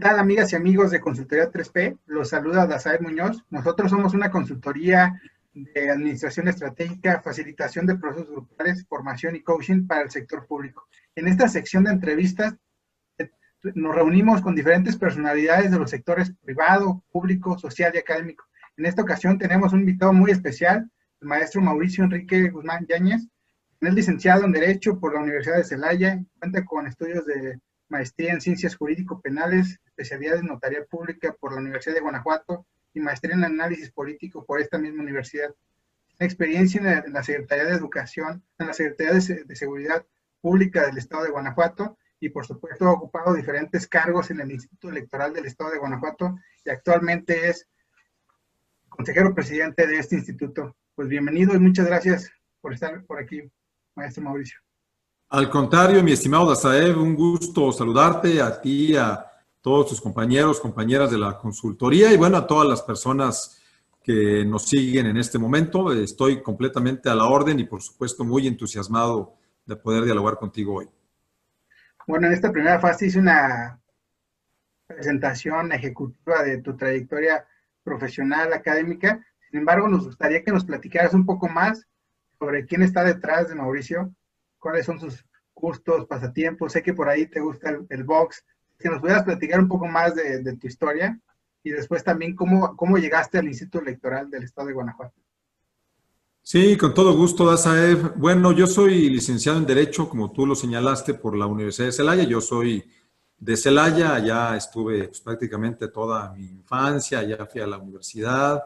¿Qué tal, amigas y amigos de Consultoría 3P? Los saluda Dazael Muñoz. Nosotros somos una consultoría de administración estratégica, facilitación de procesos grupales, formación y coaching para el sector público. En esta sección de entrevistas eh, nos reunimos con diferentes personalidades de los sectores privado, público, social y académico. En esta ocasión tenemos un invitado muy especial, el maestro Mauricio Enrique Guzmán Yáñez. Es licenciado en Derecho por la Universidad de Celaya, cuenta con estudios de maestría en Ciencias Jurídico-Penales, especialidad en Notaría Pública por la Universidad de Guanajuato y maestría en Análisis Político por esta misma universidad. Experiencia en la, Secretaría de Educación, en la Secretaría de, Seguridad Pública del Estado de Guanajuato y por supuesto ha ocupado diferentes cargos en el Instituto Electoral del Estado de Guanajuato y actualmente es consejero presidente de este instituto. Pues bienvenido y muchas gracias por estar por aquí, maestro Mauricio. Al contrario, mi estimado Dazaev, un gusto saludarte a ti, a todos tus compañeros, compañeras de la consultoría y bueno, a todas las personas que nos siguen en este momento. Estoy completamente a la orden y por supuesto muy entusiasmado de poder dialogar contigo hoy. Bueno, en esta primera fase hice una presentación ejecutiva de tu trayectoria profesional, académica. Sin embargo, nos gustaría que nos platicaras un poco más sobre quién está detrás de Mauricio, cuáles son sus gustos, pasatiempos. Sé que por ahí te gusta el, box. Que nos pudieras platicar un poco más de, tu historia y después también cómo, cómo llegaste al Instituto Electoral del Estado de Guanajuato. Sí, con todo gusto, Dazaev. Bueno, yo soy licenciado en Derecho, como tú lo señalaste, por la Universidad de Celaya. Yo soy de Celaya, ya estuve pues, prácticamente toda mi infancia, ya fui a la universidad.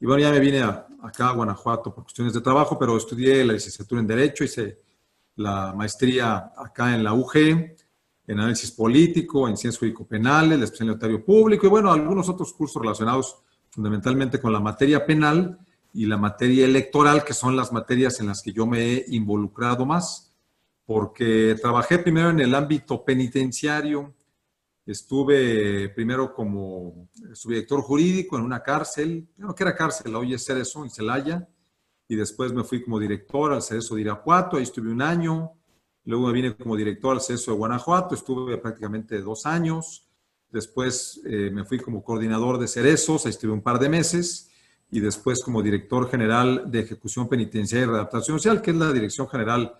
Y bueno, ya me vine acá a Guanajuato por cuestiones de trabajo, pero estudié la licenciatura en Derecho, hice la maestría acá en la UG, en análisis político, en ciencias jurídico-penales, la especialidad notario público y bueno, algunos otros cursos relacionados fundamentalmente con la materia penal y la materia electoral, que son las materias en las que yo me he involucrado más, porque trabajé primero en el ámbito penitenciario, estuve primero como subdirector jurídico en una cárcel, no que era cárcel, hoy es eso, en Celaya, y después me fui como director al CESO de Irapuato, ahí estuve un año, luego me vine como director al CESO de Guanajuato, estuve prácticamente dos años, después eh, me fui como coordinador de Cerezos, ahí estuve un par de meses, y después como director general de Ejecución Penitenciaria y Readaptación Social, que es la dirección general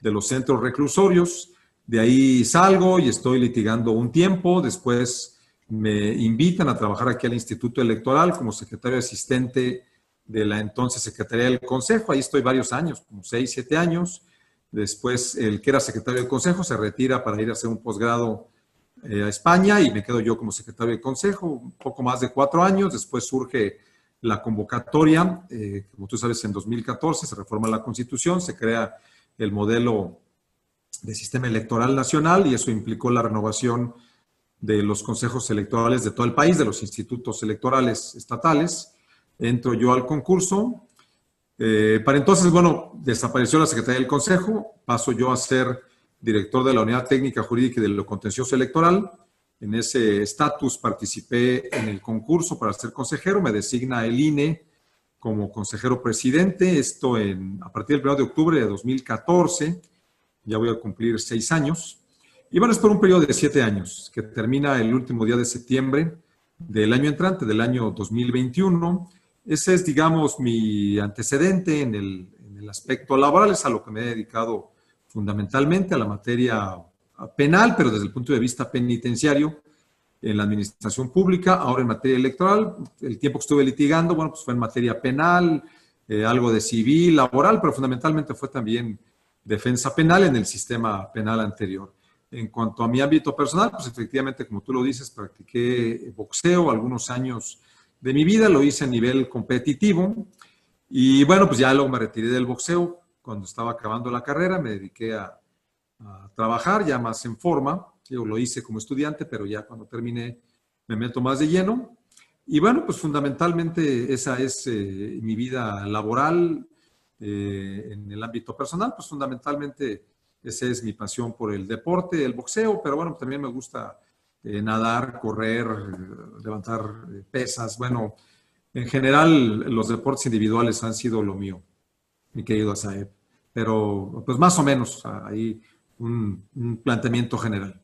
de los centros reclusorios. De ahí salgo y estoy litigando un tiempo, después me invitan a trabajar aquí al Instituto Electoral como secretario asistente de la entonces Secretaría del Consejo. Ahí estoy varios años, como seis, siete años. Después, el que era secretario del Consejo se retira para ir a hacer un posgrado eh, a España y me quedo yo como secretario del Consejo, poco más de cuatro años. Después surge la convocatoria, eh, como tú sabes, en 2014 se reforma la Constitución, se crea el modelo de sistema electoral nacional y eso implicó la renovación de los consejos electorales de todo el país, de los institutos electorales estatales entro yo al concurso. Eh, para entonces, bueno, desapareció la Secretaría del Consejo, paso yo a ser director de la Unidad Técnica Jurídica y de lo Contencioso Electoral. En ese estatus participé en el concurso para ser consejero, me designa el INE como consejero presidente, esto en, a partir del 1 de octubre de 2014, ya voy a cumplir seis años. Y bueno, es por un periodo de siete años, que termina el último día de septiembre del año entrante, del año 2021. Ese es, digamos, mi antecedente en el, aspecto laboral, es a lo que me he dedicado fundamentalmente, a la materia penal, pero desde el punto de vista penitenciario, en la administración pública, ahora en materia electoral. El tiempo que estuve litigando, bueno, pues fue en materia penal, eh, algo de civil, laboral, pero fundamentalmente fue también defensa penal en el sistema penal anterior. En cuanto a mi ámbito personal, pues efectivamente, como tú lo dices, practiqué boxeo algunos años de mi vida, lo hice a nivel competitivo y bueno, pues ya luego me retiré del boxeo. Cuando estaba acabando la carrera, me dediqué a, trabajar ya más en forma, yo lo hice como estudiante, pero ya cuando terminé me meto más de lleno. Y bueno, pues fundamentalmente esa es eh, mi vida laboral eh, en el ámbito personal, pues fundamentalmente esa es mi pasión por el deporte, el boxeo, pero bueno, también me gusta eh, nadar, correr, levantar eh, pesas. Bueno, en general los deportes individuales han sido lo mío, mi querido Asaeb. Pero pues más o menos ahí un, planteamiento general.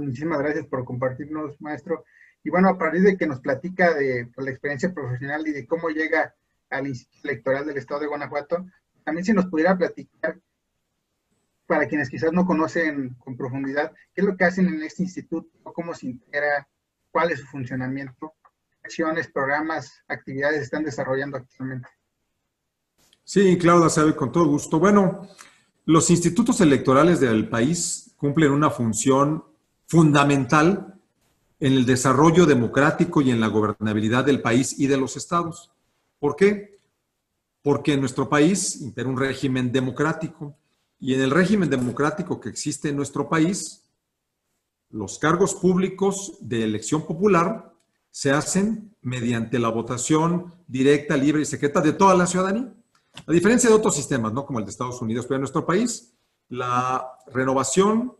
muchísimas gracias por compartirnos, maestro. Y bueno, a partir de que nos platica de pues, la experiencia profesional y de cómo llega al Instituto Electoral del Estado de Guanajuato, también si nos pudiera platicar, para quienes quizás no conocen con profundidad, qué es lo que hacen en este instituto, cómo se integra, cuál es su funcionamiento, acciones, programas, actividades están desarrollando actualmente. Sí, Claudia, sabe con todo gusto. Bueno, los institutos electorales del país cumplen una función fundamental en el desarrollo democrático y en la gobernabilidad del país y de los estados. ¿Por qué? Porque en nuestro país impera un régimen democrático y en el régimen democrático que existe en nuestro país, los cargos públicos de elección popular se hacen mediante la votación directa, libre y secreta de toda la ciudadanía. A diferencia de otros sistemas, ¿no? Como el de Estados Unidos, pero en nuestro país, la renovación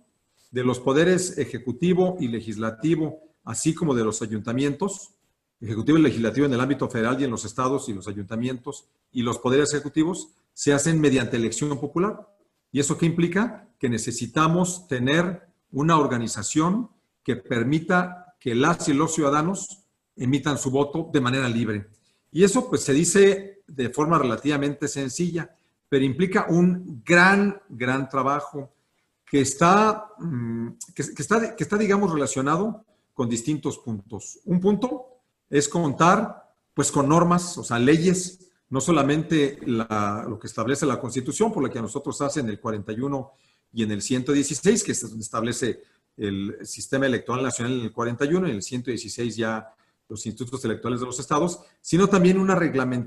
de los poderes ejecutivo y legislativo, así como de los ayuntamientos, ejecutivo y legislativo en el ámbito federal y en los estados y los ayuntamientos y los poderes ejecutivos, se hacen mediante elección popular. ¿Y eso qué implica? Que necesitamos tener una organización que permita que las y los ciudadanos emitan su voto de manera libre. Y eso pues se dice de forma relativamente sencilla, pero implica un gran, gran trabajo que está, mm, que, está, que está, digamos, relacionado con distintos puntos. Un punto es contar, pues, con normas, o sea, leyes, no solamente lo que establece la Constitución, por la que a nosotros hacen el 41 y en el 116, que establece el sistema electoral nacional en el 41, y en el 116 ya los institutos electorales de los estados, sino también una,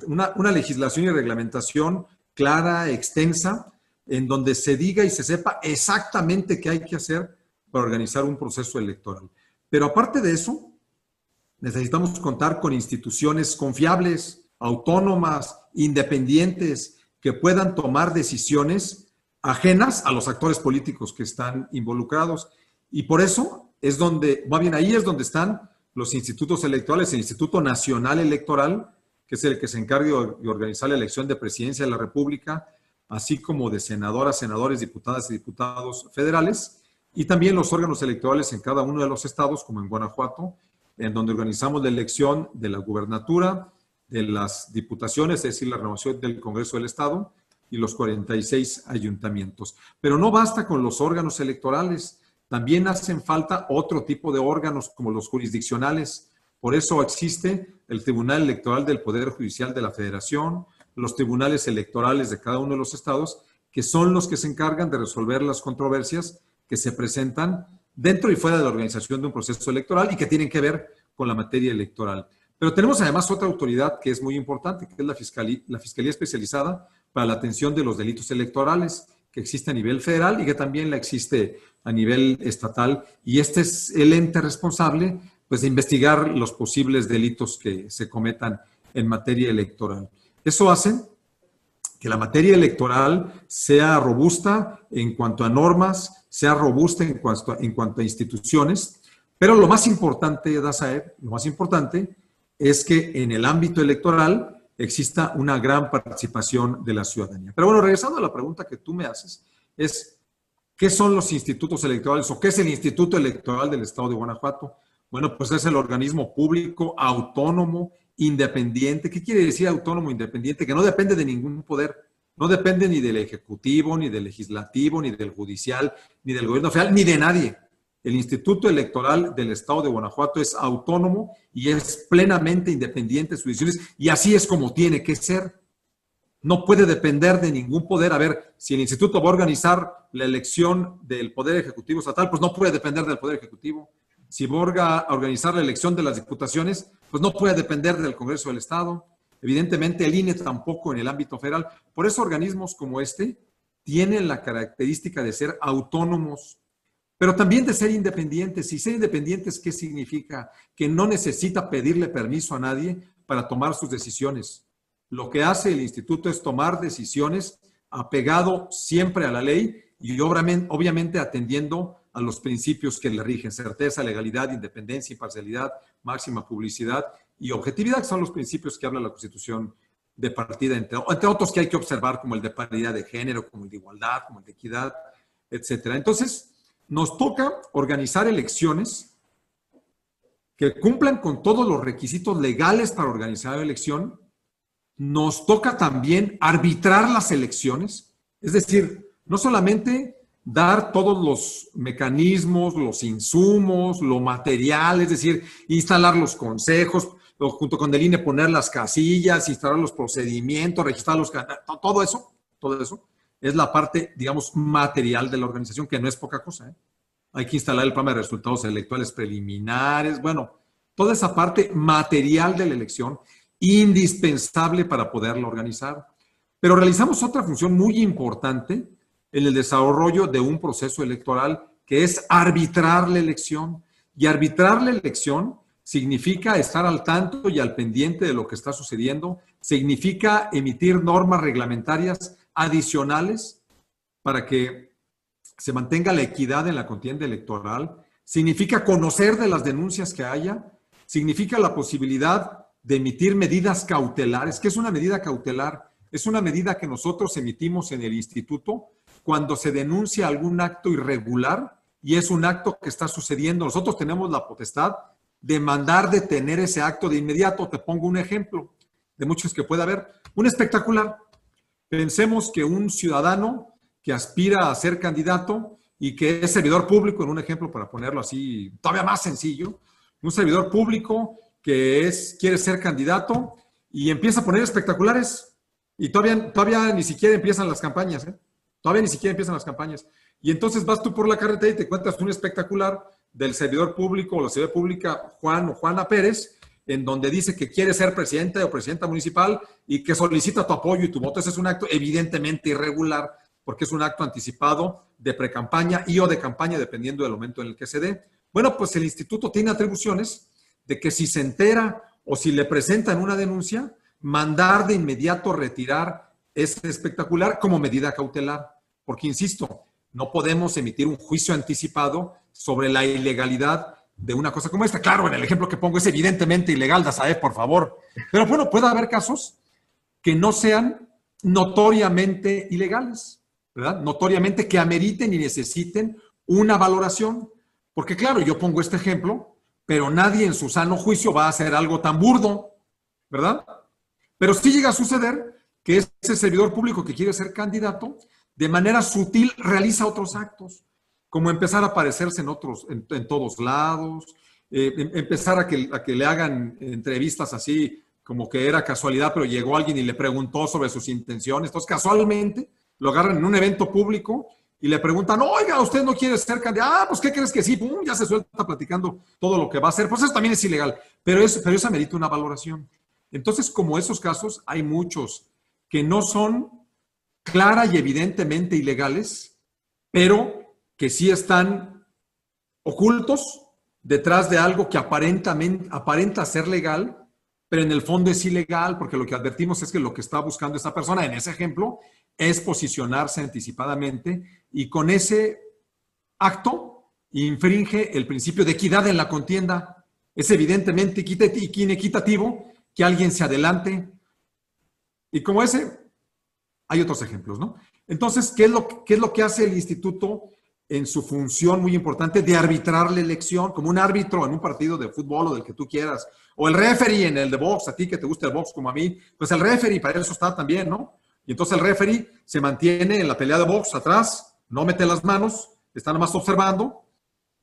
una, una legislación y reglamentación clara, extensa, en donde se diga y se sepa exactamente qué hay que hacer para organizar un proceso electoral. Pero aparte de eso, necesitamos contar con instituciones confiables, autónomas, independientes, que puedan tomar decisiones ajenas a los actores políticos que están involucrados. Y por eso es donde, va bien, ahí es donde están los institutos electorales, el Instituto Nacional Electoral, que es el que se encarga de organizar la elección de presidencia de la República, así como de senadoras, senadores, diputadas y diputados federales, y también los órganos electorales en cada uno de los estados, como en Guanajuato, en donde organizamos la elección de la gubernatura, de las diputaciones, es decir, la renovación del Congreso del Estado y los 46 ayuntamientos. Pero no basta con los órganos electorales, también hacen falta otro tipo de órganos como los jurisdiccionales. Por eso existe el Tribunal Electoral del Poder Judicial de la Federación, los tribunales electorales de cada uno de los estados, que son los que se encargan de resolver las controversias que se presentan dentro y fuera de la organización de un proceso electoral y que tienen que ver con la materia electoral. Pero tenemos además otra autoridad que es muy importante, que es la Fiscalía, la Fiscalía Especializada para la Atención de los Delitos Electorales, que existe a nivel federal y que también la existe a nivel estatal. Y este es el ente responsable pues, de investigar los posibles delitos que se cometan en materia electoral. Eso hace que la materia electoral sea robusta en cuanto a normas, sea robusta en cuanto a, en cuanto a instituciones, pero lo más importante, Dazaev, lo más importante es que en el ámbito electoral exista una gran participación de la ciudadanía. Pero bueno, regresando a la pregunta que tú me haces, es, ¿qué son los institutos electorales o qué es el Instituto Electoral del Estado de Guanajuato? Bueno, pues es el organismo público, autónomo, independiente. ¿Qué quiere decir autónomo, independiente? Que no depende de ningún poder. No depende ni del Ejecutivo, ni del Legislativo, ni del Judicial, ni del Gobierno Federal, ni de nadie. El Instituto Electoral del Estado de Guanajuato es autónomo y es plenamente independiente de sus decisiones y así es como tiene que ser. No puede depender de ningún poder. A ver, si el instituto va a organizar la elección del Poder Ejecutivo Estatal, pues no puede depender del Poder Ejecutivo. Si va a organizar la elección de las diputaciones, pues no puede depender del Congreso del Estado. Evidentemente, el INE tampoco en el ámbito federal. Por eso organismos como este tienen la característica de ser autónomos pero también de ser independientes. Y ser independientes, ¿qué significa? Que no necesita pedirle permiso a nadie para tomar sus decisiones. Lo que hace el instituto es tomar decisiones apegado siempre a la ley y obviamente atendiendo a los principios que le rigen, certeza, legalidad, independencia, imparcialidad, máxima publicidad y objetividad, que son los principios que habla la Constitución de partida, entre, entre otros que hay que observar, como el de paridad de género, como el de igualdad, como el de equidad, etcétera. Entonces, nos toca organizar elecciones que cumplan con todos los requisitos legales para organizar la elección. Nos toca también arbitrar las elecciones, es decir, no solamente dar todos los mecanismos, los insumos, lo material, es decir, instalar los consejos, junto con el INE poner las casillas, instalar los procedimientos, registrar los todo eso, todo eso es la parte, digamos, material de la organización, que no es poca cosa. ¿eh? Hay que instalar el programa de resultados electorales preliminares, bueno, toda esa parte material de la elección, indispensable para poderla organizar. Pero realizamos otra función muy importante en el desarrollo de un proceso electoral, que es arbitrar la elección. Y arbitrar la elección significa estar al tanto y al pendiente de lo que está sucediendo, significa emitir normas reglamentarias adicionales para que se mantenga la equidad en la contienda electoral, significa conocer de las denuncias que haya, significa la posibilidad de emitir medidas cautelares. ¿Qué es una medida cautelar? Es una medida que nosotros emitimos en el instituto cuando se denuncia algún acto irregular y es un acto que está sucediendo. Nosotros tenemos la potestad de mandar detener ese acto de inmediato. Te pongo un ejemplo de muchos que puede haber. Un espectacular. Pensemos que un ciudadano que aspira a ser candidato y que es servidor público, en un ejemplo para ponerlo así todavía más sencillo, un servidor público que es, quiere ser candidato y empieza a poner espectaculares y todavía, todavía ni siquiera empiezan las campañas. ¿eh? Todavía ni siquiera empiezan las campañas. Y entonces vas tú por la carretera y te encuentras un espectacular del servidor público o la servidora pública Juan o Juana Pérez, en donde dice que quiere ser presidente o presidenta municipal y que solicita tu apoyo y tu voto. Ese es un acto evidentemente irregular porque es un acto anticipado de precampaña y o de campaña, dependiendo del momento en el que se dé. Bueno, pues el instituto tiene atribuciones de que si se entera o si le presentan una denuncia, mandar de inmediato retirar es espectacular como medida cautelar, porque, insisto, no podemos emitir un juicio anticipado sobre la ilegalidad de una cosa como esta. Claro, en el ejemplo que pongo es evidentemente ilegal, Dazae, por favor. Pero bueno, puede haber casos que no sean notoriamente ilegales, ¿verdad? Notoriamente que ameriten y necesiten una valoración. Porque claro, yo pongo este ejemplo, pero nadie en su sano juicio va a hacer algo tan burdo, ¿verdad? Pero sí llega a suceder que ese servidor público que quiere ser candidato, de manera sutil realiza otros actos, como empezar a aparecerse en otros, en, todos lados, eh, em, empezar a que, a que le hagan entrevistas así, como que era casualidad, pero llegó alguien y le preguntó sobre sus intenciones. Entonces, casualmente, lo agarran en un evento público y le preguntan, oiga, ¿usted no quiere ser candidato? Ah, pues, ¿qué crees que sí? Pum, ya se suelta platicando todo lo que va a hacer. Pues eso también es ilegal, pero, pero eso amerita una valoración. Entonces, como esos casos, hay muchos que no son clara y evidentemente ilegales, pero que sí están ocultos detrás de algo que aparenta ser legal, pero en el fondo es ilegal, porque lo que advertimos es que lo que está buscando esta persona, en ese ejemplo, es posicionarse anticipadamente y con ese acto infringe el principio de equidad en la contienda. Es evidentemente inequitativo que alguien se adelante y como ese, hay otros ejemplos, ¿no? Entonces, ¿qué es lo, qué es lo que hace el instituto en su función muy importante de arbitrar la elección, como un árbitro en un partido de fútbol o del que tú quieras, o el referee en el de box, a ti que te gusta el box como a mí, pues el referee para eso está también, ¿no? Y entonces el referee se mantiene en la pelea de box atrás, no mete las manos, está nada más observando,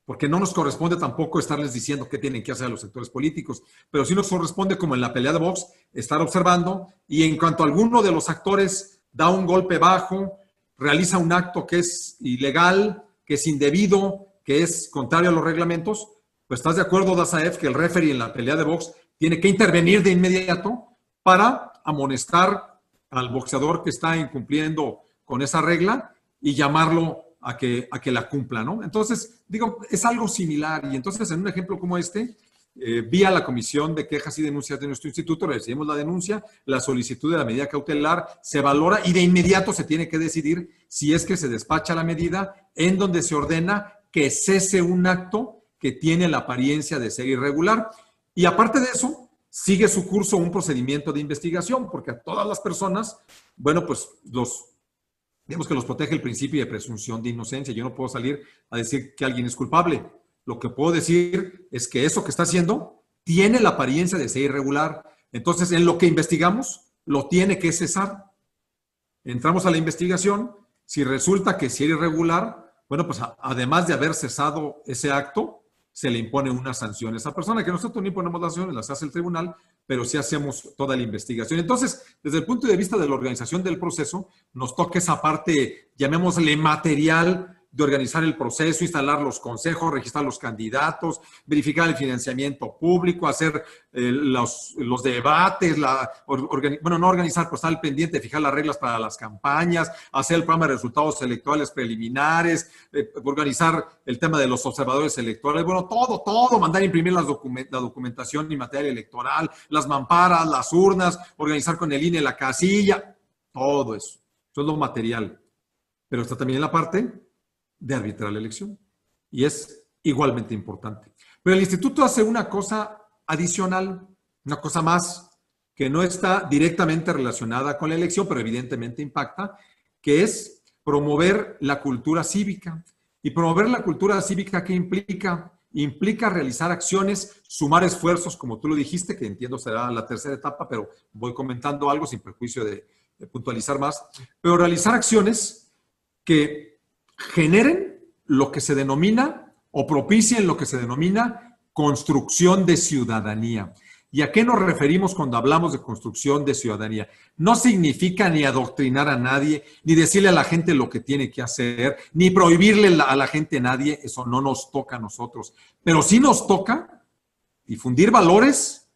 porque no nos corresponde tampoco estarles diciendo qué tienen que hacer los sectores políticos, pero sí nos corresponde, como en la pelea de box, estar observando y en cuanto alguno de los actores da un golpe bajo, realiza un acto que es ilegal, que es indebido, que es contrario a los reglamentos, pues estás de acuerdo, Dazaef, que el referee en la pelea de box tiene que intervenir de inmediato para amonestar al boxeador que está incumpliendo con esa regla y llamarlo a que, a que la cumpla, ¿no? Entonces, digo, es algo similar. Y entonces, en un ejemplo como este, eh, vía la Comisión de Quejas y Denuncias de nuestro instituto, recibimos la denuncia, la solicitud de la medida cautelar se valora y de inmediato se tiene que decidir si es que se despacha la medida en donde se ordena que cese un acto que tiene la apariencia de ser irregular. Y aparte de eso, sigue su curso un procedimiento de investigación, porque a todas las personas, bueno, pues los digamos que los protege el principio de presunción de inocencia. Yo no puedo salir a decir que alguien es culpable. Lo que puedo decir es que eso que está haciendo tiene la apariencia de ser irregular. Entonces, en lo que investigamos, lo tiene que cesar. Entramos a la investigación. Si resulta que si era irregular, bueno, pues además de haber cesado ese acto, se le impone una sanción a esa persona, que nosotros no imponemos las sanciones, las hace el tribunal, pero sí hacemos toda la investigación. Entonces, desde el punto de vista de la organización del proceso, nos toca esa parte, llamémosle material, de organizar el proceso, instalar los consejos, registrar los candidatos, verificar el financiamiento público, hacer eh, los, los, debates, bueno, no organizar, pues estar al pendiente, fijar las reglas para las campañas, hacer el programa de resultados electorales preliminares, eh, organizar el tema de los observadores electorales, bueno, todo, todo, mandar imprimir las la documentación y material electoral, las mamparas, las urnas, organizar con el INE la casilla, todo eso. Eso es lo material. Pero está también la parte de arbitrar la elección. Y es igualmente importante. Pero el instituto hace una cosa adicional, una cosa más, que no está directamente relacionada con la elección, pero evidentemente impacta, que es promover la cultura cívica. Y promover la cultura cívica, ¿qué implica? Implica realizar acciones, sumar esfuerzos, como tú lo dijiste, que entiendo será la tercera etapa, pero voy comentando algo sin perjuicio de, de puntualizar más, pero realizar acciones que generen lo que se denomina o propicien lo que se denomina construcción de ciudadanía. ¿Y a qué nos referimos cuando hablamos de construcción de ciudadanía? No significa ni adoctrinar a nadie, ni decirle a la gente lo que tiene que hacer, ni prohibirle a la gente a nadie, eso no nos toca a nosotros. Pero sí nos toca difundir valores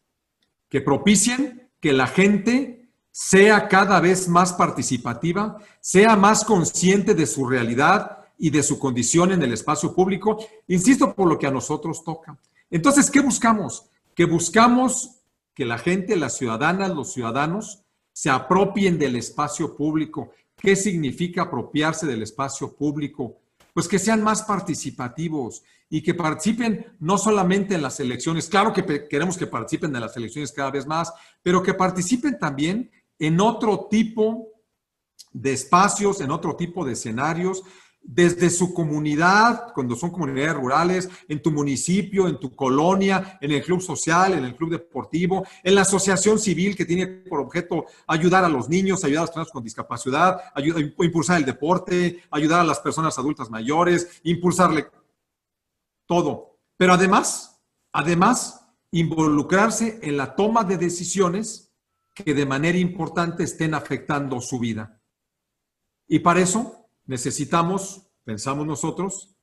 que propicien que la gente sea cada vez más participativa, sea más consciente de su realidad y de su condición en el espacio público, insisto, por lo que a nosotros toca. Entonces, ¿qué buscamos? Que buscamos que la gente, las ciudadanas, los ciudadanos, se apropien del espacio público. ¿Qué significa apropiarse del espacio público? Pues que sean más participativos y que participen no solamente en las elecciones, claro que queremos que participen en las elecciones cada vez más, pero que participen también en otro tipo de espacios, en otro tipo de escenarios, desde su comunidad, cuando son comunidades rurales, en tu municipio, en tu colonia, en el club social, en el club deportivo, en la asociación civil que tiene por objeto ayudar a los niños, ayudar a las personas con discapacidad, impulsar el deporte, ayudar a las personas adultas mayores, impulsarle todo. Pero además, además, involucrarse en la toma de decisiones que de manera importante estén afectando su vida. Y para eso necesitamos, pensamos nosotros,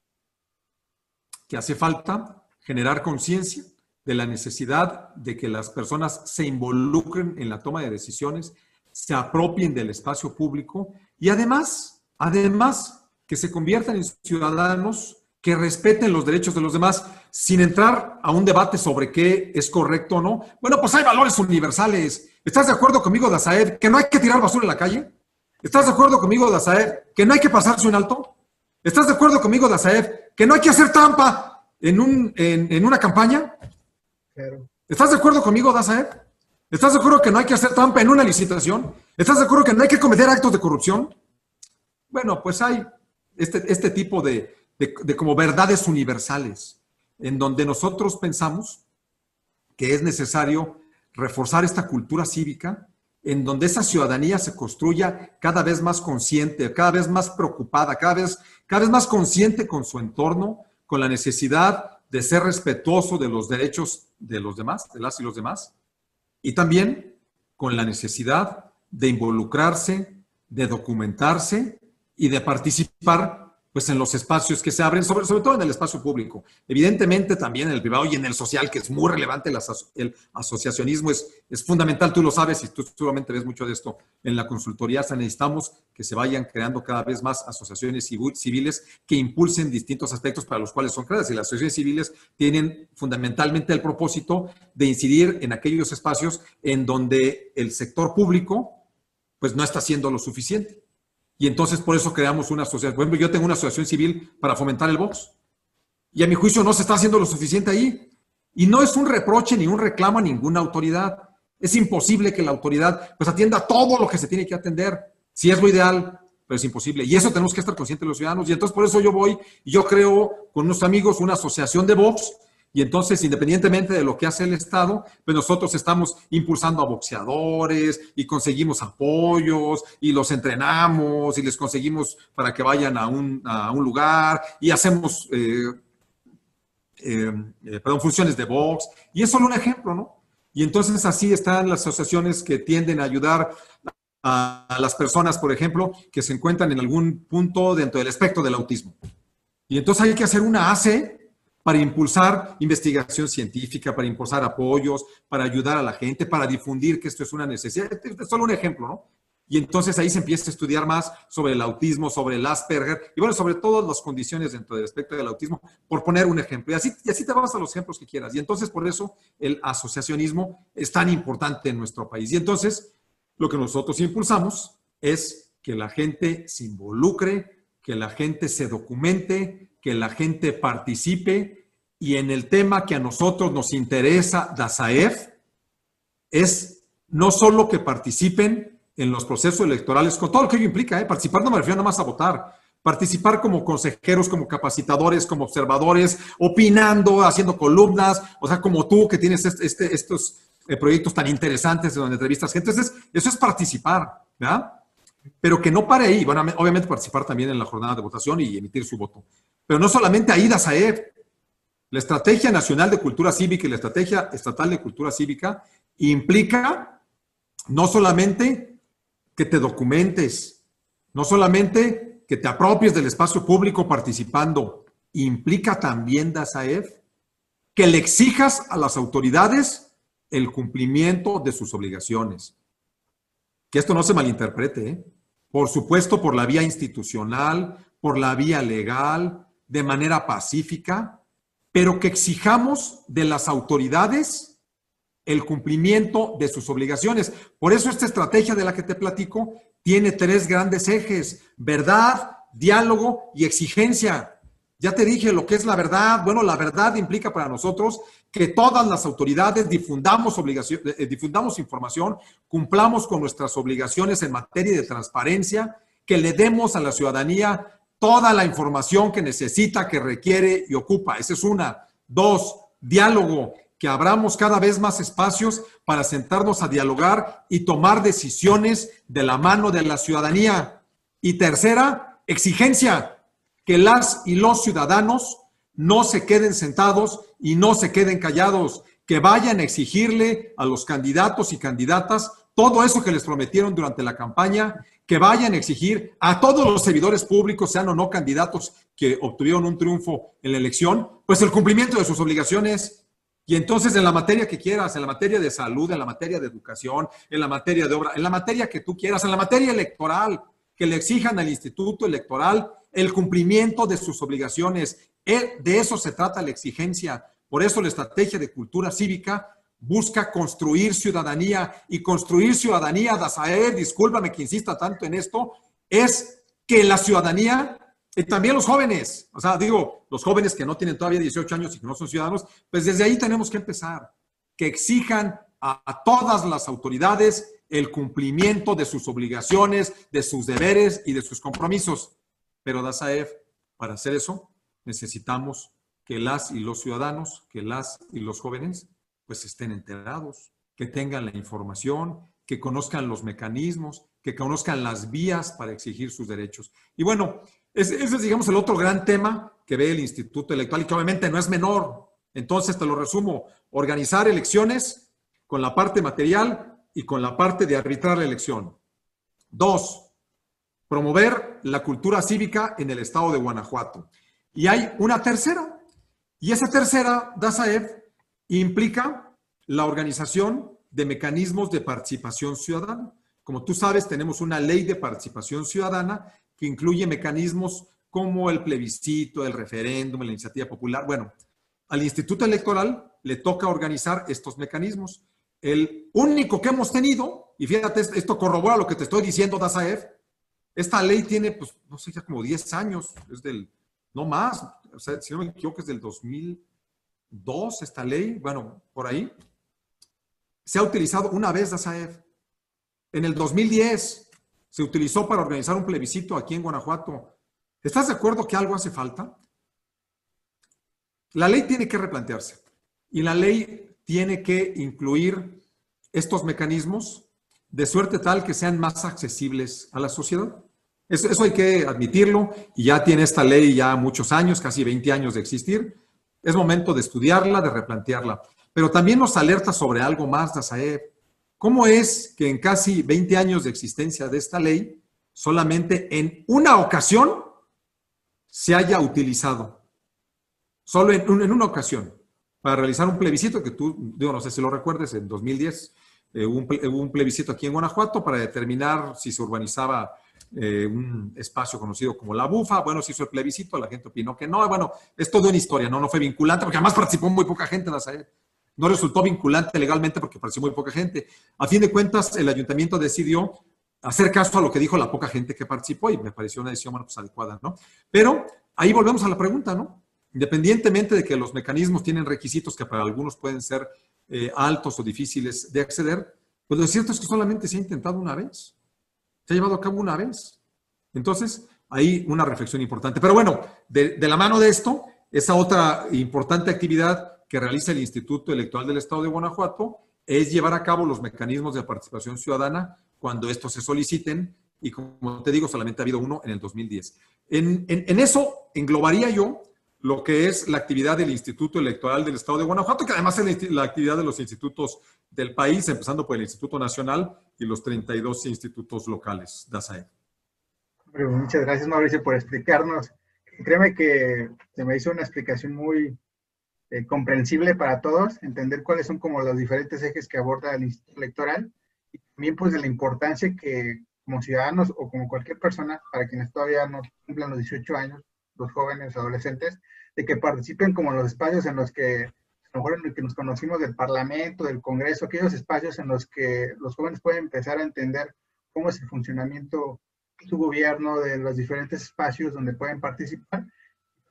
que hace falta generar conciencia de la necesidad de que las personas se involucren en la toma de decisiones, se apropien del espacio público y además, además, que se conviertan en ciudadanos que respeten los derechos de los demás sin entrar a un debate sobre qué es correcto o no. Bueno, pues hay valores universales. ¿Estás de acuerdo conmigo, Dazaed, que no hay que tirar basura en la calle? ¿Estás de acuerdo conmigo, Dazaev, que no hay que pasarse un alto? ¿Estás de acuerdo conmigo, Dazaev, que no hay que hacer trampa en, un, en, una campaña? ¿Estás de acuerdo conmigo, Dazaev? ¿Estás de acuerdo que no hay que hacer trampa en una licitación? ¿Estás de acuerdo que no hay que cometer actos de corrupción? Bueno, pues hay este, este tipo de, de como verdades universales en donde nosotros pensamos que es necesario reforzar esta cultura cívica en donde esa ciudadanía se construya cada vez más consciente, cada vez más preocupada, cada vez, cada vez más consciente con su entorno, con la necesidad de ser respetuoso de los derechos de los demás, de las y los demás, y también con la necesidad de involucrarse, de documentarse y de participar pues en los espacios que se abren, sobre, sobre todo en el espacio público. Evidentemente también en el privado y en el social, que es muy relevante, el, asociacionismo es, es fundamental, tú lo sabes y tú seguramente ves mucho de esto en la consultoría. necesitamos que se vayan creando cada vez más asociaciones civiles que impulsen distintos aspectos para los cuales son creadas. Y las asociaciones civiles tienen fundamentalmente el propósito de incidir en aquellos espacios en donde el sector público pues no está haciendo lo suficiente. Y entonces por eso creamos una asociación. Por ejemplo, yo tengo una asociación civil para fomentar el box. Y a mi juicio no se está haciendo lo suficiente ahí. Y no es un reproche ni un reclamo a ninguna autoridad. Es imposible que la autoridad pues atienda todo lo que se tiene que atender. Si es lo ideal, pero es imposible. Y eso tenemos que estar conscientes los ciudadanos. Y entonces por eso yo voy y yo creo con unos amigos una asociación de box. Y entonces, independientemente de lo que hace el Estado, pues nosotros estamos impulsando a boxeadores y conseguimos apoyos y los entrenamos y les conseguimos para que vayan a un, a un lugar y hacemos, eh, eh, eh, funciones de box. Y es solo un ejemplo, ¿no? Y entonces así están las asociaciones que tienden a ayudar a las personas, por ejemplo, que se encuentran en algún punto dentro del espectro del autismo. Y entonces hay que hacer una ACE para impulsar investigación científica, para impulsar apoyos, para ayudar a la gente, para difundir que esto es una necesidad. Este es solo un ejemplo, ¿no? Y entonces ahí se empieza a estudiar más sobre el autismo, sobre el Asperger y bueno, sobre todas las condiciones dentro del espectro del autismo, por poner un ejemplo. Y así, y así te vas a los ejemplos que quieras. Y entonces por eso el asociacionismo es tan importante en nuestro país. Y entonces lo que nosotros impulsamos es que la gente se involucre, que la gente se documente, que la gente participe y en el tema que a nosotros nos interesa, DASAEF, es no solo que participen en los procesos electorales, con todo lo que ello implica, ¿eh? participar no me refiero nada más a votar, participar como consejeros, como capacitadores, como observadores, opinando, haciendo columnas, o sea, como tú que tienes este, este, estos eh, proyectos tan interesantes donde entrevistas gente. Entonces, eso es participar, ¿verdad? Pero que no pare ahí. Bueno, obviamente participar también en la jornada de votación y emitir su voto. Pero no solamente ahí, Dazaev. La Estrategia Nacional de Cultura Cívica y la Estrategia Estatal de Cultura Cívica implica no solamente que te documentes, no solamente que te apropies del espacio público participando, implica también, Dazaev, que le exijas a las autoridades el cumplimiento de sus obligaciones. Que esto no se malinterprete, ¿eh? por supuesto por la vía institucional, por la vía legal, de manera pacífica, pero que exijamos de las autoridades el cumplimiento de sus obligaciones. Por eso esta estrategia de la que te platico tiene tres grandes ejes, verdad, diálogo y exigencia. Ya te dije lo que es la verdad. Bueno, la verdad implica para nosotros que todas las autoridades difundamos, obligación, eh, difundamos información, cumplamos con nuestras obligaciones en materia de transparencia, que le demos a la ciudadanía toda la información que necesita, que requiere y ocupa. Esa es una. Dos, diálogo, que abramos cada vez más espacios para sentarnos a dialogar y tomar decisiones de la mano de la ciudadanía. Y tercera, exigencia, que las y los ciudadanos no se queden sentados y no se queden callados, que vayan a exigirle a los candidatos y candidatas todo eso que les prometieron durante la campaña, que vayan a exigir a todos los servidores públicos, sean o no candidatos que obtuvieron un triunfo en la elección, pues el cumplimiento de sus obligaciones. Y entonces en la materia que quieras, en la materia de salud, en la materia de educación, en la materia de obra, en la materia que tú quieras, en la materia electoral, que le exijan al Instituto Electoral el cumplimiento de sus obligaciones. Eh, de eso se trata la exigencia. Por eso la estrategia de cultura cívica busca construir ciudadanía y construir ciudadanía, Dazaer, discúlpame que insista tanto en esto, es que la ciudadanía y también los jóvenes, o sea, digo, los jóvenes que no tienen todavía 18 años y que no son ciudadanos, pues desde ahí tenemos que empezar, que exijan a, a todas las autoridades el cumplimiento de sus obligaciones, de sus deberes y de sus compromisos. Pero DASAEF, para hacer eso, necesitamos que las y los ciudadanos, que las y los jóvenes, pues estén enterados, que tengan la información, que conozcan los mecanismos, que conozcan las vías para exigir sus derechos. Y bueno, ese, es, digamos, el otro gran tema que ve el Instituto Electoral y que obviamente no es menor. Entonces, te lo resumo, organizar elecciones con la parte material y con la parte de arbitrar la elección. Dos, promover la cultura cívica en el estado de Guanajuato. Y hay una tercera, y esa tercera, DASAEF, implica la organización de mecanismos de participación ciudadana. Como tú sabes, tenemos una ley de participación ciudadana que incluye mecanismos como el plebiscito, el referéndum, la iniciativa popular. Bueno, al Instituto Electoral le toca organizar estos mecanismos. El único que hemos tenido, y fíjate, esto corrobora lo que te estoy diciendo, DASAEF, esta ley tiene, pues, no sé, ya como 10 años, es del, no más, o sea, si no me equivoco, es del 2002 esta ley, bueno, por ahí. Se ha utilizado una vez la SAEF, en el 2010, se utilizó para organizar un plebiscito aquí en Guanajuato. ¿Estás de acuerdo que algo hace falta? La ley tiene que replantearse y la ley tiene que incluir estos mecanismos de suerte tal que sean más accesibles a la sociedad. Eso, eso, hay que admitirlo y ya tiene esta ley ya muchos años, casi 20 años de existir. Es momento de estudiarla, de replantearla. Pero también nos alerta sobre algo más, Dazaev. ¿Cómo es que en casi 20 años de existencia de esta ley, solamente en una ocasión se haya utilizado? Solo en, una ocasión, para realizar un plebiscito que tú, digo, no sé si lo recuerdes, en 2010 eh, hubo, un, plebiscito aquí en Guanajuato para determinar si se urbanizaba eh, un espacio conocido como La Bufa. Bueno, se hizo el plebiscito, la gente opinó que no. Bueno, es todo una historia, ¿no? No fue vinculante, porque además participó muy poca gente en la no resultó vinculante legalmente porque pareció muy poca gente. A fin de cuentas, el ayuntamiento decidió hacer caso a lo que dijo la poca gente que participó y me pareció una decisión pues, adecuada, ¿no? Pero ahí volvemos a la pregunta, ¿no? Independientemente de que los mecanismos tienen requisitos que para algunos pueden ser eh, altos o difíciles de acceder, pues lo cierto es que solamente se ha intentado una vez. Se ha llevado a cabo una vez. Entonces, ahí una reflexión importante. Pero bueno, de, la mano de esto, esa otra importante actividad que realiza el Instituto Electoral del Estado de Guanajuato es llevar a cabo los mecanismos de participación ciudadana cuando estos se soliciten y como te digo, solamente ha habido uno en el 2010. En, en, eso englobaría yo lo que es la actividad del Instituto Electoral del Estado de Guanajuato, que además es la actividad de los institutos del país, empezando por el Instituto Nacional y los 32 institutos locales. DASAE. Muchas gracias, Mauricio, por explicarnos. Créeme que se me hizo una explicación muy, eh, comprensible para todos, entender cuáles son como los diferentes ejes que aborda el Instituto Electoral y también pues de la importancia que como ciudadanos o como cualquier persona, para quienes todavía no cumplan los 18 años, los jóvenes, adolescentes, de que participen como los espacios en los que, a lo mejor en los que nos conocimos del Parlamento, del Congreso, aquellos espacios en los que los jóvenes pueden empezar a entender cómo es el funcionamiento de su gobierno, de los diferentes espacios donde pueden participar.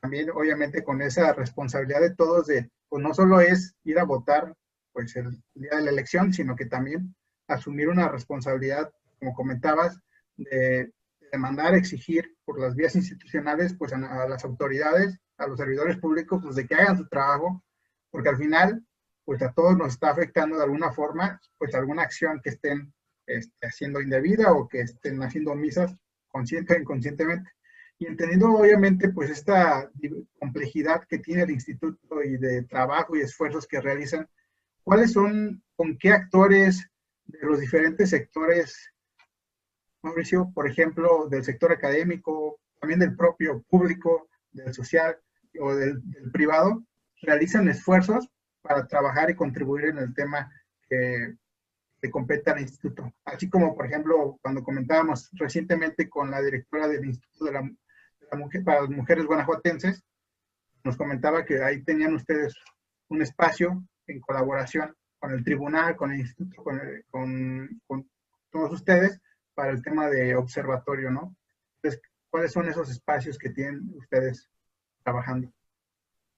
También obviamente con esa responsabilidad de todos de, pues no solo es ir a votar pues el día de la elección, sino que también asumir una responsabilidad, como comentabas, de demandar, exigir por las vías institucionales, pues a, las autoridades, a los servidores públicos, pues de que hagan su trabajo, porque al final, pues a todos nos está afectando de alguna forma, pues alguna acción que estén este, haciendo indebida o que estén haciendo misas consciente o inconscientemente. Y entendiendo obviamente pues esta complejidad que tiene el instituto y de trabajo y esfuerzos que realizan, ¿cuáles son, con qué actores de los diferentes sectores, Mauricio, por ejemplo, del sector académico, también del propio público, del social o del, privado, realizan esfuerzos para trabajar y contribuir en el tema que, que compete al instituto. Así como, por ejemplo, cuando comentábamos recientemente con la directora del Instituto de la para las mujeres guanajuatenses, nos comentaba que ahí tenían ustedes un espacio en colaboración con el tribunal, con el instituto, con, con, todos ustedes para el tema de observatorio, ¿no? Entonces, ¿cuáles son esos espacios que tienen ustedes trabajando?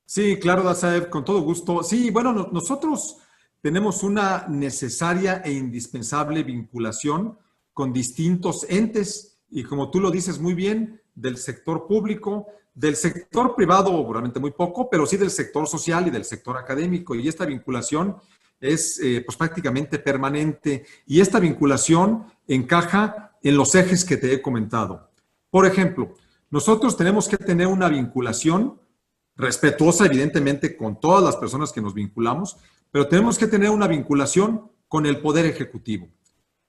Sí, claro, Dazaev, con todo gusto. Sí, bueno, nosotros tenemos una necesaria e indispensable vinculación con distintos entes y como tú lo dices muy bien, del sector público, del sector privado, probablemente muy poco, pero sí del sector social y del sector académico. Y esta vinculación es eh, pues prácticamente permanente y esta vinculación encaja en los ejes que te he comentado. Por ejemplo, nosotros tenemos que tener una vinculación respetuosa, evidentemente, con todas las personas que nos vinculamos, pero tenemos que tener una vinculación con el Poder Ejecutivo.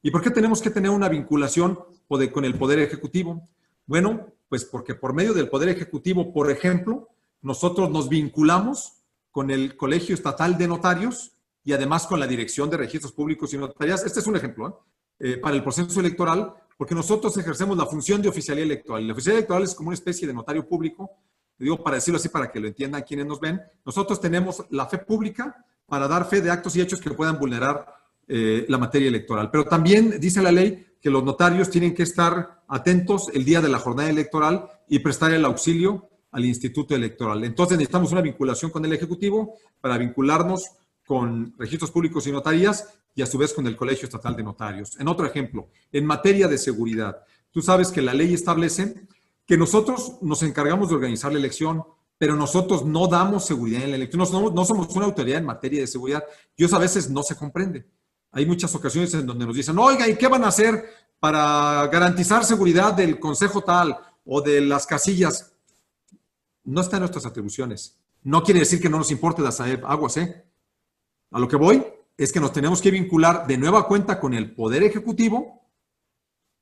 ¿Y por qué tenemos que tener una vinculación con el Poder Ejecutivo? Bueno, pues porque por medio del Poder Ejecutivo, por ejemplo, nosotros nos vinculamos con el Colegio Estatal de Notarios y además con la Dirección de Registros Públicos y Notarías. Este es un ejemplo ¿eh? Eh, para el proceso electoral, porque nosotros ejercemos la función de oficialía electoral. La oficialía electoral es como una especie de notario público, digo para decirlo así para que lo entiendan quienes nos ven. Nosotros tenemos la fe pública para dar fe de actos y hechos que puedan vulnerar eh, la materia electoral. Pero también dice la ley que los notarios tienen que estar atentos el día de la jornada electoral y prestar el auxilio al Instituto Electoral. Entonces necesitamos una vinculación con el Ejecutivo para vincularnos con registros públicos y notarías y a su vez con el Colegio Estatal de Notarios. En otro ejemplo, en materia de seguridad, tú sabes que la ley establece que nosotros nos encargamos de organizar la elección, pero nosotros no damos seguridad en la elección, no, no somos una autoridad en materia de seguridad y a veces no se comprende. Hay muchas ocasiones en donde nos dicen, oiga, ¿y qué van a hacer para garantizar seguridad del consejo tal o de las casillas? No está en nuestras atribuciones. No quiere decir que no nos importe las aguas, ¿eh? A lo que voy es que nos tenemos que vincular de nueva cuenta con el Poder Ejecutivo.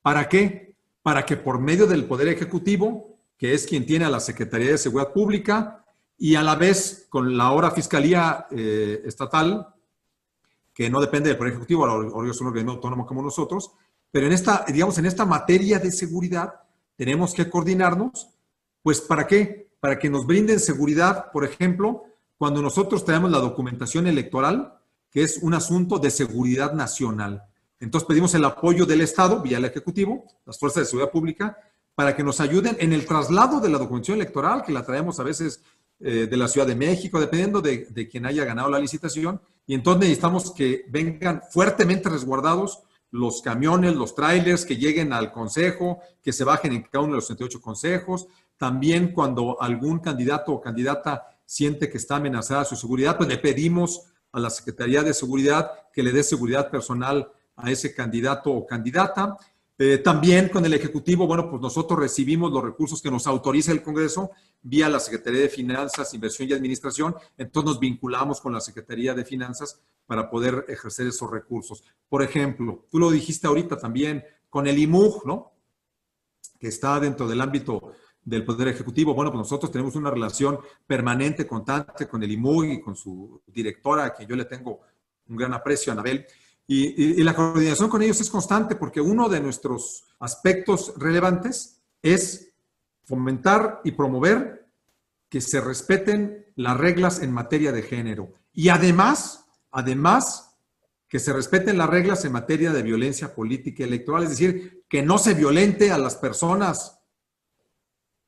¿Para qué? Para que por medio del Poder Ejecutivo, que es quien tiene a la Secretaría de Seguridad Pública, y a la vez con la ahora Fiscalía eh, Estatal, que no depende del Poder Ejecutivo, ahora es un organismo autónomo como nosotros, pero en esta, digamos, en esta materia de seguridad tenemos que coordinarnos, pues ¿para qué? Para que nos brinden seguridad, por ejemplo, cuando nosotros tenemos la documentación electoral, que es un asunto de seguridad nacional. Entonces pedimos el apoyo del Estado, vía el Ejecutivo, las fuerzas de seguridad pública, para que nos ayuden en el traslado de la documentación electoral, que la traemos a veces eh, de la Ciudad de México, dependiendo de, de quien haya ganado la licitación, y entonces necesitamos que vengan fuertemente resguardados los camiones, los trailers que lleguen al consejo, que se bajen en cada uno de los 78 consejos. También cuando algún candidato o candidata siente que está amenazada su seguridad, pues le pedimos a la Secretaría de Seguridad que le dé seguridad personal a ese candidato o candidata. Eh, también con el Ejecutivo, bueno, pues nosotros recibimos los recursos que nos autoriza el Congreso vía la Secretaría de Finanzas, Inversión y Administración, entonces nos vinculamos con la Secretaría de Finanzas para poder ejercer esos recursos. Por ejemplo, tú lo dijiste ahorita también con el IMUG, ¿no? Que está dentro del ámbito del Poder Ejecutivo. Bueno, pues nosotros tenemos una relación permanente, constante con el IMUG y con su directora, a quien yo le tengo un gran aprecio, Anabel. Y, la coordinación con ellos es constante porque uno de nuestros aspectos relevantes es fomentar y promover que se respeten las reglas en materia de género. Y además, además, que se respeten las reglas en materia de violencia política y electoral, es decir, que no se violente a las personas,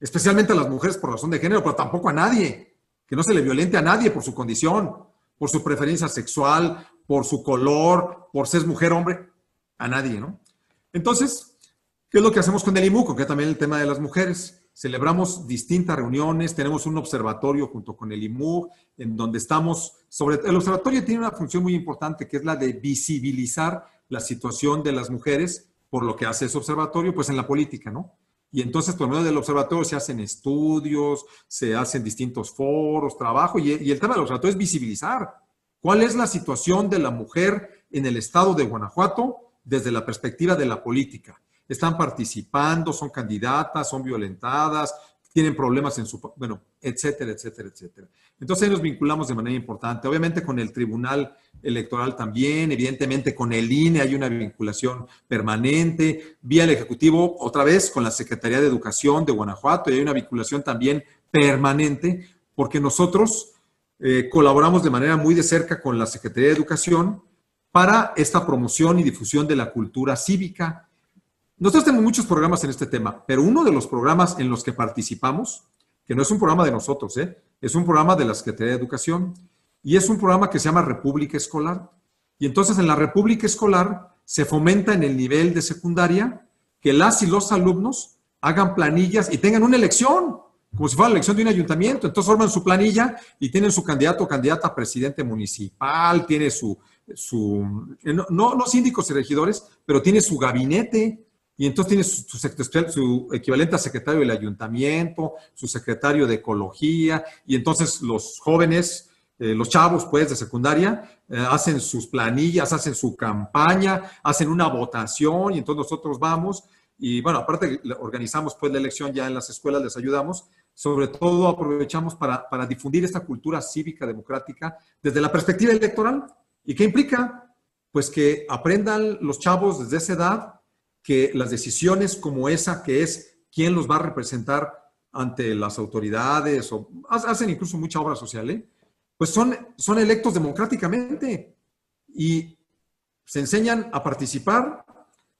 especialmente a las mujeres por razón de género, pero tampoco a nadie, que no se le violente a nadie por su condición, por su preferencia sexual, por su color, por ser mujer, hombre, a nadie, ¿no? Entonces, ¿qué es lo que hacemos con el IMUCO? Que también el tema de las mujeres. Celebramos distintas reuniones, tenemos un observatorio junto con el IMUG, en donde estamos sobre... El observatorio tiene una función muy importante, que es la de visibilizar la situación de las mujeres por lo que hace ese observatorio, pues en la política, ¿no? Y entonces, por medio del observatorio se hacen estudios, se hacen distintos foros, trabajo, y, y el tema del observatorio es visibilizar ¿Cuál es la situación de la mujer en el estado de Guanajuato desde la perspectiva de la política? ¿Están participando? ¿Son candidatas? ¿Son violentadas? ¿Tienen problemas en su... Bueno, etcétera, etcétera, etcétera. Entonces ahí nos vinculamos de manera importante. Obviamente con el Tribunal Electoral también, evidentemente con el INE hay una vinculación permanente, vía el Ejecutivo, otra vez con la Secretaría de Educación de Guanajuato, y hay una vinculación también permanente, porque nosotros eh, colaboramos de manera muy de cerca con la Secretaría de Educación para esta promoción y difusión de la cultura cívica. Nosotros tenemos muchos programas en este tema, pero uno de los programas en los que participamos, que no es un programa de nosotros, ¿eh? es un programa de la Secretaría de Educación y es un programa que se llama República Escolar. Y entonces en la República Escolar se fomenta en el nivel de secundaria que las y los alumnos hagan planillas y tengan una elección como si fuera la elección de un ayuntamiento. Entonces forman su planilla y tienen su candidato o candidata a presidente municipal, tiene su, su no, no síndicos y regidores, pero tiene su gabinete. Y entonces tiene su, equivalente a secretario del ayuntamiento, su secretario de ecología, y entonces los jóvenes, eh, los chavos pues de secundaria, eh, hacen sus planillas, hacen su campaña, hacen una votación, y entonces nosotros vamos, y bueno, aparte organizamos pues la elección ya en las escuelas, les ayudamos, sobre todo aprovechamos para, difundir esta cultura cívica democrática desde la perspectiva electoral. ¿Y qué implica? Pues que aprendan los chavos desde esa edad que las decisiones como esa, que es quién los va a representar ante las autoridades, o hacen incluso mucha obra social, ¿eh? pues son, son electos democráticamente y se enseñan a participar,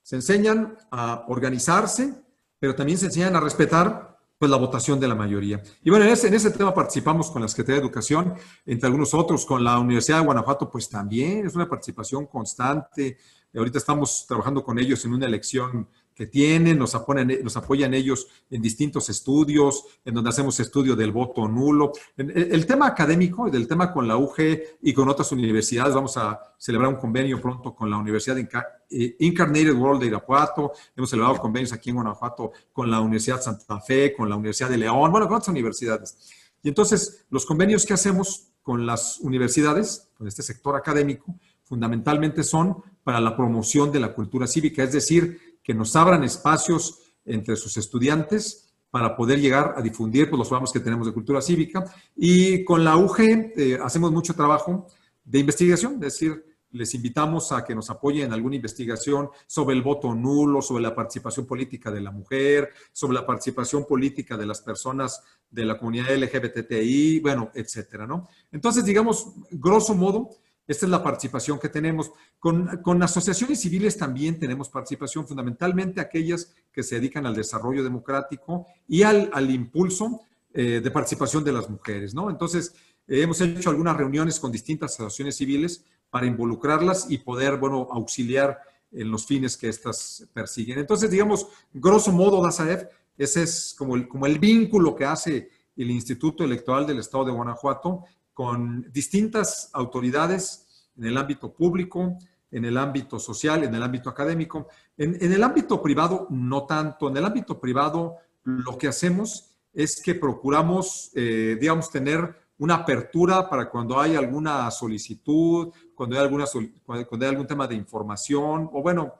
se enseñan a organizarse, pero también se enseñan a respetar pues la votación de la mayoría. Y bueno, en ese, en ese tema participamos con la Secretaría de Educación, entre algunos otros, con la Universidad de Guanajuato, pues también es una participación constante. Ahorita estamos trabajando con ellos en una elección que tienen, nos apoyan, nos apoyan ellos en distintos estudios, en donde hacemos estudio del voto nulo. El, tema académico, del tema con la UG y con otras universidades, vamos a celebrar un convenio pronto con la Universidad eh, Incarnated World de Irapuato, hemos celebrado convenios aquí en Guanajuato con la Universidad Santa Fe, con la Universidad de León, bueno, con otras universidades. Y entonces, los convenios que hacemos con las universidades, con este sector académico, fundamentalmente son para la promoción de la cultura cívica, es decir, que nos abran espacios entre sus estudiantes para poder llegar a difundir pues, los programas que tenemos de cultura cívica. Y con la UG eh, hacemos mucho trabajo de investigación, es decir, les invitamos a que nos apoyen en alguna investigación sobre el voto nulo, sobre la participación política de la mujer, sobre la participación política de las personas de la comunidad LGBTI, bueno, etcétera, ¿no? Entonces, digamos, grosso modo, esta es la participación que tenemos. Con, asociaciones civiles también tenemos participación, fundamentalmente aquellas que se dedican al desarrollo democrático y al, impulso eh, de participación de las mujeres, ¿no? Entonces, hemos hecho algunas reuniones con distintas asociaciones civiles para involucrarlas y poder, bueno, auxiliar en los fines que éstas persiguen. Entonces, digamos, grosso modo, DASAEF, ese es como el, como el vínculo que hace el Instituto Electoral del Estado de Guanajuato con distintas autoridades en el ámbito público, en el ámbito social, en el ámbito académico. En, el ámbito privado, no tanto. En el ámbito privado, lo que hacemos es que procuramos, eh, digamos, tener una apertura para cuando hay alguna solicitud, cuando hay, alguna, cuando hay algún tema de información o, bueno,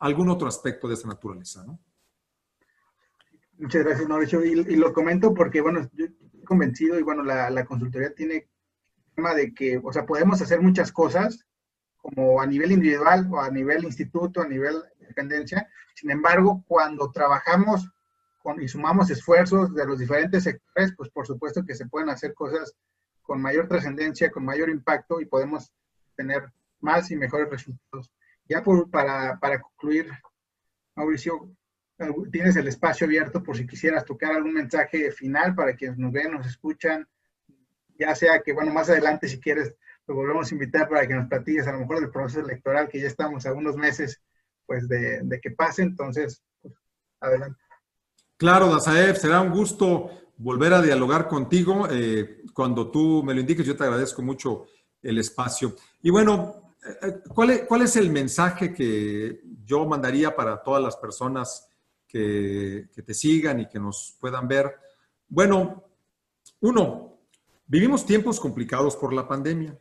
algún otro aspecto de esa naturaleza, ¿no? Muchas gracias, Mauricio. Y, lo comento porque, bueno, yo estoy convencido y, bueno, la, la consultoría tiene tema de que, o sea, podemos hacer muchas cosas, como a nivel individual o a nivel instituto, a nivel dependencia. Sin embargo, cuando trabajamos con, y sumamos esfuerzos de los diferentes sectores, pues por supuesto que se pueden hacer cosas con mayor trascendencia, con mayor impacto y podemos tener más y mejores resultados. Ya por, para, para concluir, Mauricio, tienes el espacio abierto por si quisieras tocar algún mensaje final para quienes nos ven, nos escuchan, ya sea que, bueno, más adelante si quieres, lo volvemos a invitar para que nos platiques a lo mejor del proceso electoral, que ya estamos a unos meses, pues, de, que pase, entonces, pues, adelante. Claro, Dazaev, será un gusto volver a dialogar contigo. Eh, cuando tú me lo indiques, yo te agradezco mucho el espacio. Y bueno, eh, eh, ¿cuál es, ¿cuál es, el mensaje que yo mandaría para todas las personas que, que te sigan y que nos puedan ver? Bueno, uno, Vivimos tiempos complicados por la pandemia.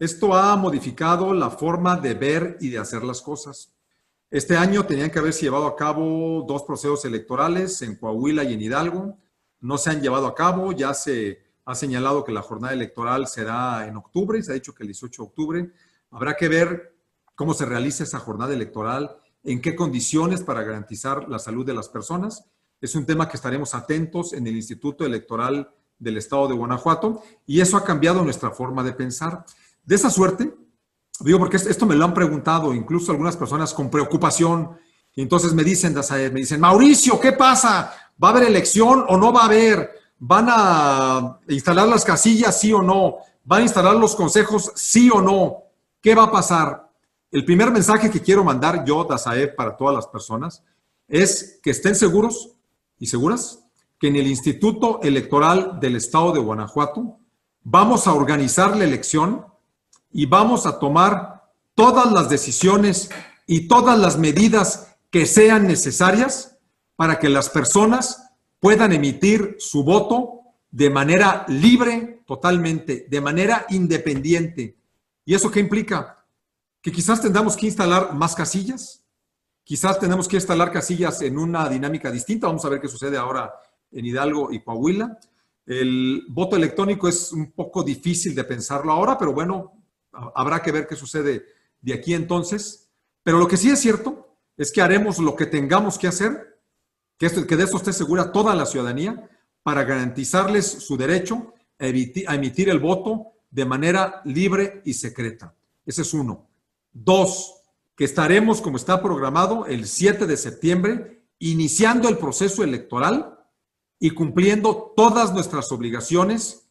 Esto ha modificado la forma de ver y de hacer las cosas. Este año tenían que haberse llevado a cabo dos procesos electorales en Coahuila y en Hidalgo. No se han llevado a cabo, ya se ha señalado que la jornada electoral será en octubre, se ha dicho que el 18 de octubre. Habrá que ver cómo se realiza esa jornada electoral, en qué condiciones para garantizar la salud de las personas. Es un tema que estaremos atentos en el Instituto Electoral del estado de Guanajuato y eso ha cambiado nuestra forma de pensar. De esa suerte, digo porque esto me lo han preguntado incluso algunas personas con preocupación y entonces me dicen, me dicen, Mauricio, ¿qué pasa? ¿Va a haber elección o no va a haber? ¿Van a instalar las casillas, sí o no? ¿Van a instalar los consejos, sí o no? ¿Qué va a pasar? El primer mensaje que quiero mandar yo, Dazaev, para todas las personas, es que estén seguros y seguras que en el Instituto Electoral del Estado de Guanajuato vamos a organizar la elección y vamos a tomar todas las decisiones y todas las medidas que sean necesarias para que las personas puedan emitir su voto de manera libre, totalmente, de manera independiente. ¿Y eso qué implica? Que quizás tengamos que instalar más casillas, quizás tenemos que instalar casillas en una dinámica distinta. Vamos a ver qué sucede ahora en Hidalgo y Coahuila. El voto electrónico es un poco difícil de pensarlo ahora, pero bueno, habrá que ver qué sucede de aquí entonces. Pero lo que sí es cierto es que haremos lo que tengamos que hacer, que, que de eso esté segura toda la ciudadanía, para garantizarles su derecho a emitir el voto de manera libre y secreta. Ese es uno. Dos, que estaremos, como está programado, el 7 de septiembre, iniciando el proceso electoral y cumpliendo todas nuestras obligaciones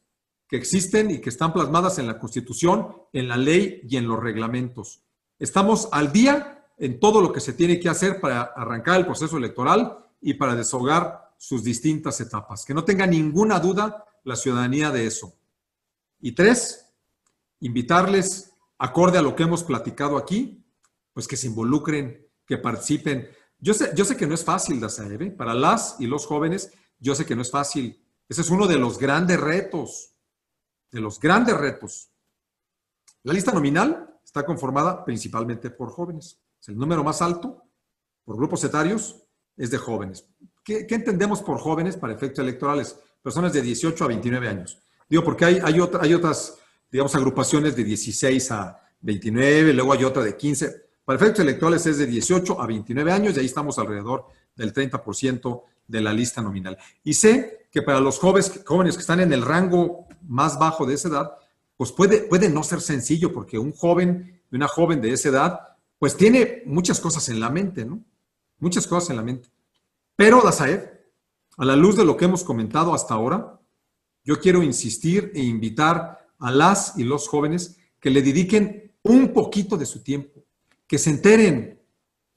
que existen y que están plasmadas en la Constitución, en la ley y en los reglamentos. Estamos al día en todo lo que se tiene que hacer para arrancar el proceso electoral y para deshogar sus distintas etapas. Que no tenga ninguna duda la ciudadanía de eso. Y tres, invitarles, acorde a lo que hemos platicado aquí, pues que se involucren, que participen. Yo sé, yo sé que no es fácil, Dazaeve, para las y los jóvenes, yo sé que no es fácil. Ese es uno de los grandes retos de los grandes retos. La lista nominal está conformada principalmente por jóvenes. el número más alto por grupos etarios es de jóvenes. ¿Qué, entendemos por jóvenes para efectos electorales? Personas de 18 a 29 años. Digo, porque hay, hay, hay otras, digamos, agrupaciones de 16 a 29, luego hay otra de 15. Para efectos electorales es de 18 a 29 años y ahí estamos alrededor del 30% de la lista nominal. Y sé que para los jóvenes, jóvenes que están en el rango más bajo de esa edad, pues puede, puede no ser sencillo, porque un joven, una joven de esa edad, pues tiene muchas cosas en la mente, ¿no? Muchas cosas en la mente. Pero, Dazaev, a la luz de lo que hemos comentado hasta ahora, yo quiero insistir e invitar a las y los jóvenes que le dediquen un poquito de su tiempo, que se enteren.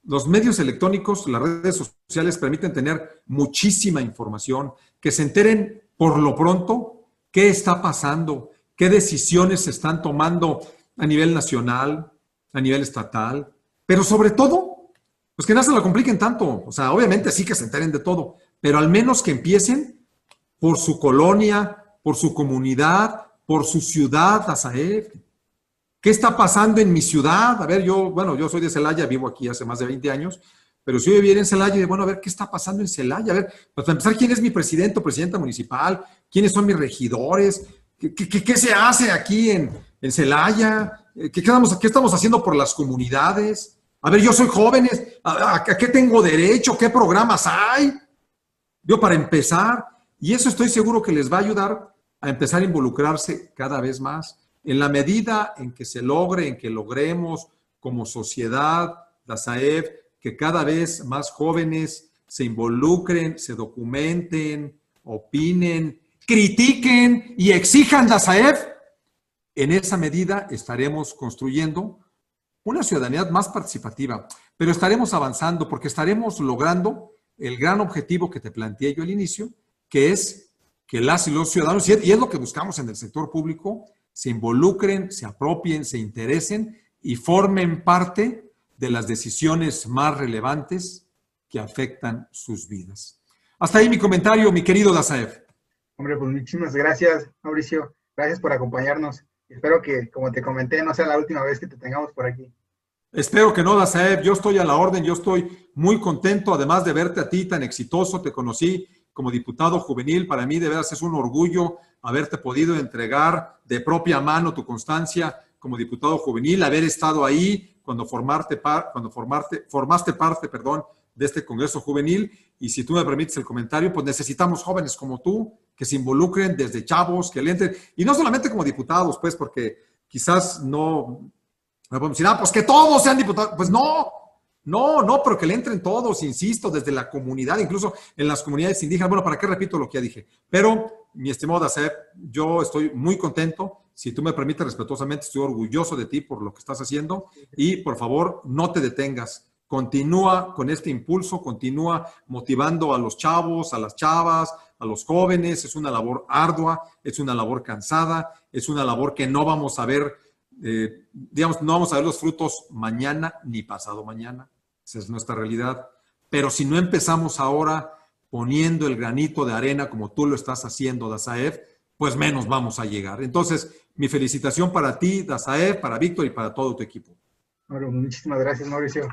Los medios electrónicos, las redes sociales permiten tener muchísima información, que se enteren por lo pronto qué está pasando, qué decisiones se están tomando a nivel nacional, a nivel estatal, pero sobre todo, pues que no se lo compliquen tanto. O sea, obviamente sí que se enteren de todo, pero al menos que empiecen por su colonia, por su comunidad, por su ciudad, Azaef. ¿Qué está pasando en mi ciudad? A ver, yo, bueno, yo soy de Celaya, vivo aquí hace más de 20 años, pero si yo viviera en Celaya, bueno, a ver qué está pasando en Celaya, a ver, pues para empezar, ¿quién es mi presidente o presidenta municipal? ¿Quiénes son mis regidores? ¿Qué, se hace aquí en, Celaya? ¿Qué, ¿Qué, estamos haciendo por las comunidades? A ver, yo soy jóvenes, ¿a, qué tengo derecho? ¿Qué programas hay? Yo para empezar, y eso estoy seguro que les va a ayudar a empezar a involucrarse cada vez más. En la medida en que se logre, en que logremos como sociedad, la SAEF, que cada vez más jóvenes se involucren, se documenten, opinen, critiquen y exijan la SAEF, en esa medida estaremos construyendo una ciudadanía más participativa, pero estaremos avanzando porque estaremos logrando el gran objetivo que te planteé yo al inicio, que es que las y los ciudadanos, y es lo que buscamos en el sector público, se involucren, se apropien, se interesen y formen parte de las decisiones más relevantes que afectan sus vidas. Hasta ahí mi comentario, mi querido Dazaev. Hombre, pues muchísimas gracias, Mauricio. Gracias por acompañarnos. Espero que, como te comenté, no sea la última vez que te tengamos por aquí. Espero que no, Dazaev. Yo estoy a la orden, yo estoy muy contento, además de verte a ti tan exitoso. Te conocí como diputado juvenil. Para mí, de veras, es un orgullo haberte podido entregar de propia mano tu constancia como diputado juvenil, haber estado ahí cuando, formarte cuando formarte, formaste parte perdón, de este Congreso Juvenil. Y si tú me permites el comentario, pues necesitamos jóvenes como tú que se involucren desde chavos, que le entren, y no solamente como diputados, pues, porque quizás no, no podemos decir, ah, pues que todos sean diputados. Pues no, no, no, pero que le entren todos, insisto, desde la comunidad, incluso en las comunidades indígenas. Bueno, ¿para qué repito lo que ya dije? Pero, mi estimado Dacer, yo estoy muy contento si tú me permites respetuosamente, estoy orgulloso de ti por lo que estás haciendo y por favor no te detengas. Continúa con este impulso, continúa motivando a los chavos, a las chavas, a los jóvenes. Es una labor ardua, es una labor cansada, es una labor que no vamos a ver, eh, digamos, no vamos a ver los frutos mañana ni pasado mañana. Esa es nuestra realidad. Pero si no empezamos ahora poniendo el granito de arena como tú lo estás haciendo, Dazaev, pues menos vamos a llegar. Entonces, mi felicitación para ti, Dazaev, para Víctor y para todo tu equipo. Bueno, muchísimas gracias, Mauricio.